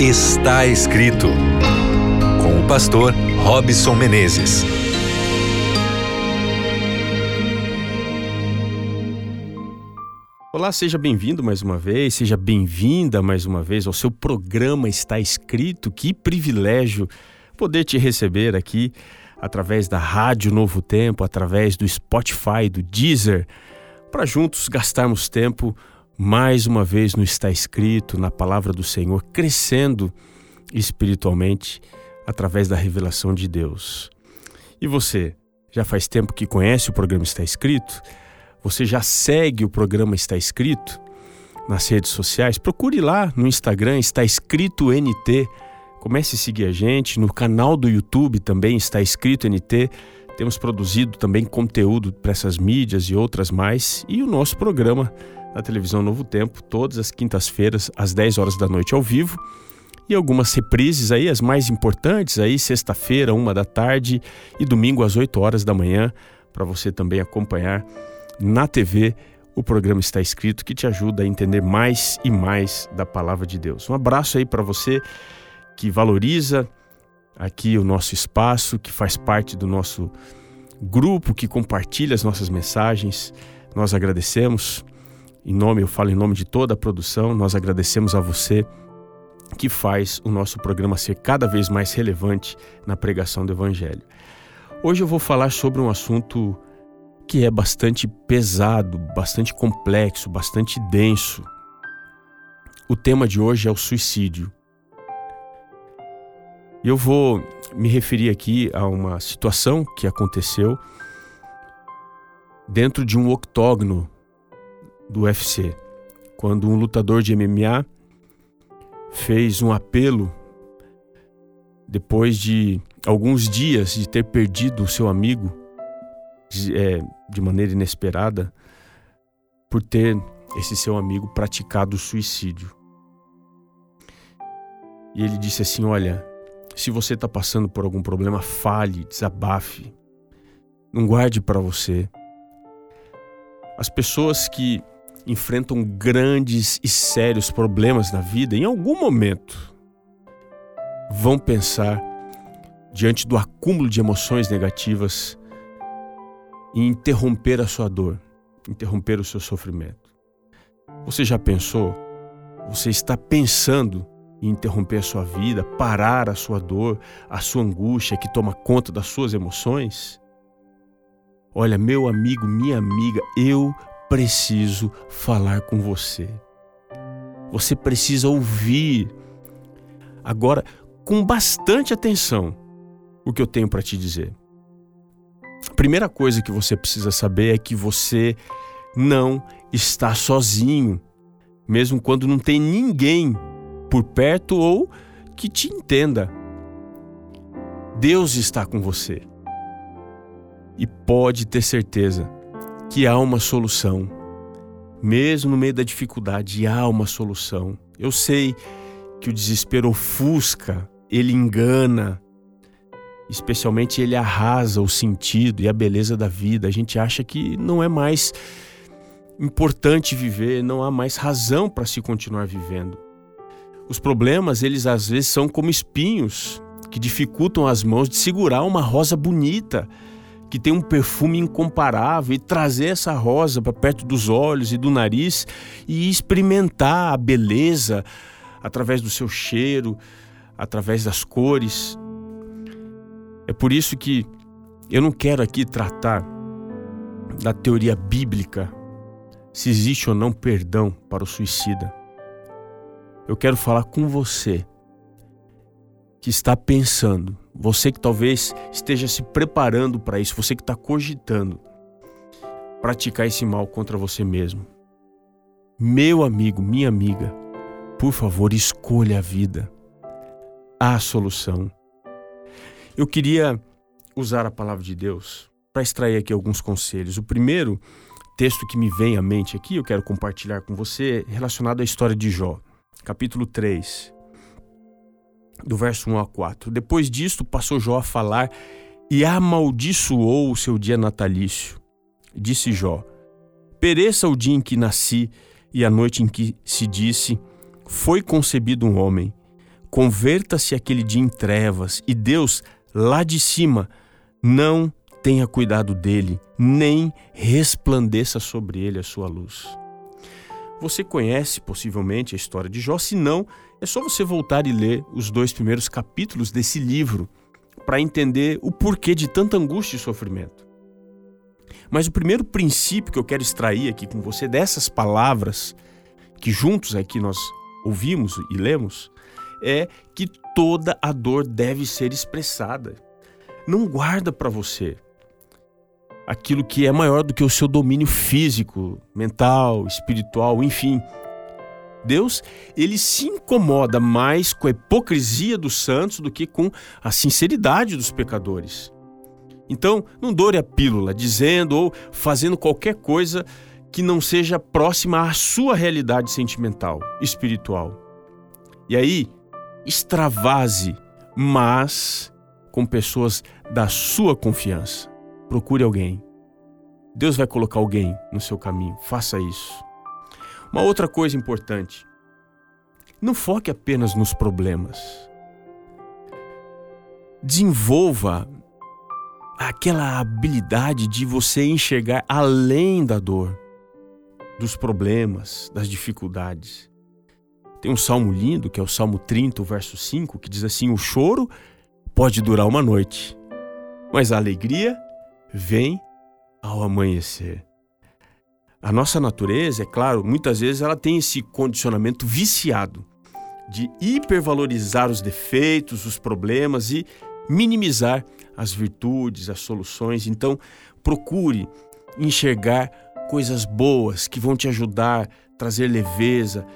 Está escrito com o pastor Robson Menezes. Olá, seja bem-vindo mais uma vez, seja bem-vinda mais uma vez ao seu programa Está Escrito. Que privilégio poder te receber aqui através da Rádio Novo Tempo, através do Spotify, do Deezer, para juntos gastarmos tempo mais uma vez no Está Escrito, na palavra do Senhor, crescendo espiritualmente através da revelação de Deus. E você, já faz tempo que conhece o programa Está Escrito? Você já segue o programa Está Escrito nas redes sociais? Procure lá no Instagram, Está Escrito NT. Comece a seguir a gente. No canal do YouTube também está escrito NT. Temos produzido também conteúdo para essas mídias e outras mais. E o nosso programa na televisão Novo Tempo, todas as quintas-feiras, às 10 horas da noite ao vivo. E algumas reprises aí, as mais importantes aí, sexta-feira, uma da tarde e domingo às 8 horas da manhã, para você também acompanhar na TV o programa está escrito que te ajuda a entender mais e mais da palavra de Deus. Um abraço aí para você que valoriza aqui o nosso espaço, que faz parte do nosso grupo, que compartilha as nossas mensagens. Nós agradecemos. Em nome, eu falo em nome de toda a produção, nós agradecemos a você que faz o nosso programa ser cada vez mais relevante na pregação do Evangelho. Hoje eu vou falar sobre um assunto que é bastante pesado, bastante complexo, bastante denso. O tema de hoje é o suicídio. Eu vou me referir aqui a uma situação que aconteceu dentro de um octógono do UFC, quando um lutador de MMA fez um apelo depois de alguns dias de ter perdido o seu amigo de, é, de maneira inesperada por ter esse seu amigo praticado suicídio. E ele disse assim: Olha, se você está passando por algum problema, fale, desabafe, não guarde para você. As pessoas que enfrentam grandes e sérios problemas na vida, em algum momento, vão pensar, diante do acúmulo de emoções negativas, em interromper a sua dor, interromper o seu sofrimento. Você já pensou? Você está pensando em interromper a sua vida, parar a sua dor, a sua angústia que toma conta das suas emoções? Olha, meu amigo, minha amiga, eu preciso falar com você. Você precisa ouvir agora com bastante atenção o que eu tenho para te dizer. A primeira coisa que você precisa saber é que você não está sozinho, mesmo quando não tem ninguém por perto ou que te entenda. Deus está com você. E pode ter certeza que há uma solução. Mesmo no meio da dificuldade, há uma solução. Eu sei que o desespero ofusca, ele engana, especialmente ele arrasa o sentido e a beleza da vida. A gente acha que não é mais importante viver, não há mais razão para se continuar vivendo. Os problemas, eles às vezes são como espinhos que dificultam as mãos de segurar uma rosa bonita que tem um perfume incomparável e trazer essa rosa para perto dos olhos e do nariz e experimentar a beleza através do seu cheiro, através das cores. É por isso que eu não quero aqui tratar da teoria bíblica se existe ou não perdão para o suicida. Eu quero falar com você que está pensando você que talvez esteja se preparando para isso, você que está cogitando praticar esse mal contra você mesmo. Meu amigo, minha amiga, por favor, escolha a vida. A solução. Eu queria usar a palavra de Deus para extrair aqui alguns conselhos. O primeiro texto que me vem à mente aqui, eu quero compartilhar com você, relacionado à história de Jó, capítulo 3, do verso 1 a 4. Depois disto, passou Jó a falar e amaldiçoou o seu dia natalício. Disse Jó: Pereça o dia em que nasci e a noite em que se disse: Foi concebido um homem. converta-se aquele dia em trevas e Deus, lá de cima, não tenha cuidado dele, nem resplandeça sobre ele a sua luz. Você conhece possivelmente a história de Jó, se não, é só você voltar e ler os dois primeiros capítulos desse livro para entender o porquê de tanta angústia e sofrimento. Mas o primeiro princípio que eu quero extrair aqui com você dessas palavras que juntos aqui nós ouvimos e lemos é que toda a dor deve ser expressada. Não guarda para você aquilo que é maior do que o seu domínio físico, mental, espiritual, enfim. Deus, ele se incomoda mais com a hipocrisia dos santos do que com a sinceridade dos pecadores. Então, não doure a pílula dizendo ou fazendo qualquer coisa que não seja próxima à sua realidade sentimental, espiritual. E aí, extravase, mas com pessoas da sua confiança. Procure alguém. Deus vai colocar alguém no seu caminho. Faça isso. Uma outra coisa importante: não foque apenas nos problemas. Desenvolva aquela habilidade de você enxergar além da dor, dos problemas, das dificuldades. Tem um salmo lindo, que é o Salmo 30, verso 5, que diz assim: O choro pode durar uma noite, mas a alegria vem ao amanhecer. A nossa natureza, é claro, muitas vezes ela tem esse condicionamento viciado de hipervalorizar os defeitos, os problemas e minimizar as virtudes, as soluções. Então, procure enxergar coisas boas que vão te ajudar, trazer leveza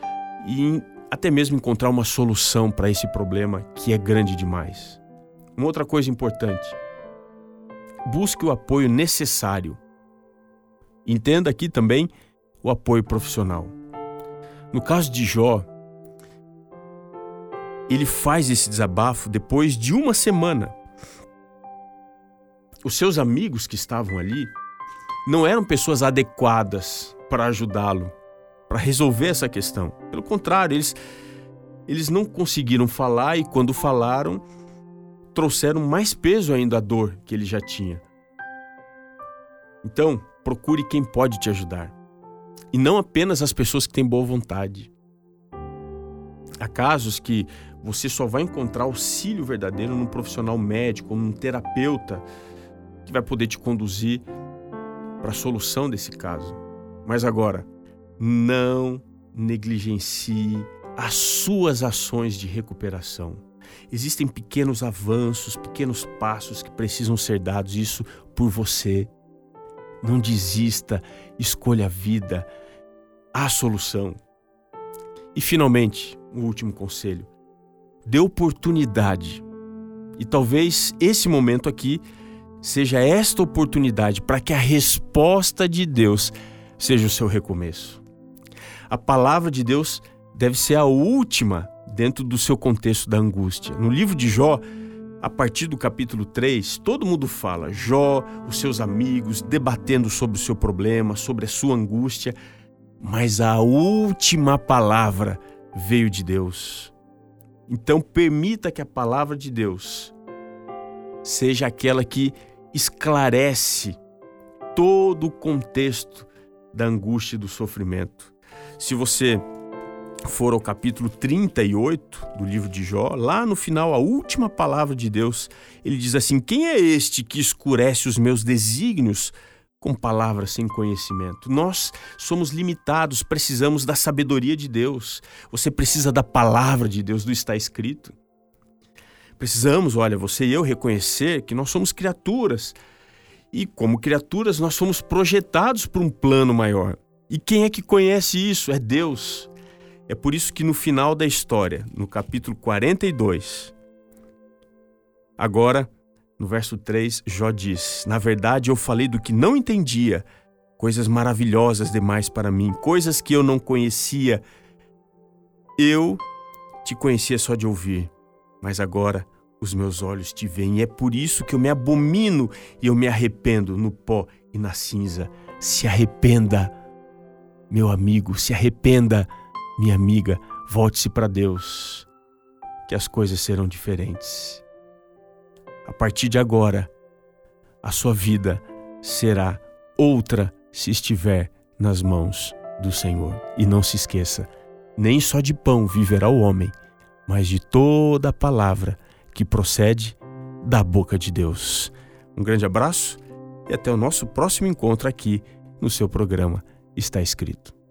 e até mesmo encontrar uma solução para esse problema que é grande demais. Uma outra coisa importante: busque o apoio necessário. Entenda aqui também o apoio profissional. No caso de Jó, ele faz esse desabafo depois de uma semana. Os seus amigos que estavam ali não eram pessoas adequadas para ajudá-lo, para resolver essa questão. Pelo contrário, eles, eles não conseguiram falar e, quando falaram, trouxeram mais peso ainda à dor que ele já tinha. Então, procure quem pode te ajudar. E não apenas as pessoas que têm boa vontade. Há casos que você só vai encontrar auxílio verdadeiro num profissional médico, num terapeuta que vai poder te conduzir para a solução desse caso. Mas agora, não negligencie as suas ações de recuperação. Existem pequenos avanços, pequenos passos que precisam ser dados, isso por você. Não desista, escolha a vida, a solução. E finalmente, o um último conselho: dê oportunidade. E talvez esse momento aqui seja esta oportunidade para que a resposta de Deus seja o seu recomeço. A palavra de Deus deve ser a última dentro do seu contexto da angústia. No livro de Jó, a partir do capítulo 3, todo mundo fala, Jó, os seus amigos, debatendo sobre o seu problema, sobre a sua angústia, mas a última palavra veio de Deus. Então, permita que a palavra de Deus seja aquela que esclarece todo o contexto da angústia e do sofrimento. Se você for ao capítulo 38 do livro de Jó, lá no final, a última palavra de Deus, ele diz assim: Quem é este que escurece os meus desígnios com palavras sem conhecimento? Nós somos limitados, precisamos da sabedoria de Deus. Você precisa da palavra de Deus, do está escrito. Precisamos, olha, você e eu reconhecer que nós somos criaturas. E como criaturas, nós somos projetados para um plano maior. E quem é que conhece isso? É Deus. É por isso que no final da história, no capítulo 42, agora, no verso 3, Jó diz: Na verdade, eu falei do que não entendia, coisas maravilhosas demais para mim, coisas que eu não conhecia. Eu te conhecia só de ouvir, mas agora os meus olhos te veem. E é por isso que eu me abomino e eu me arrependo no pó e na cinza. Se arrependa, meu amigo, se arrependa minha amiga, volte-se para Deus. que as coisas serão diferentes. A partir de agora, a sua vida será outra se estiver nas mãos do Senhor. E não se esqueça, nem só de pão viverá o homem, mas de toda a palavra que procede da boca de Deus. Um grande abraço e até o nosso próximo encontro aqui no seu programa Está Escrito.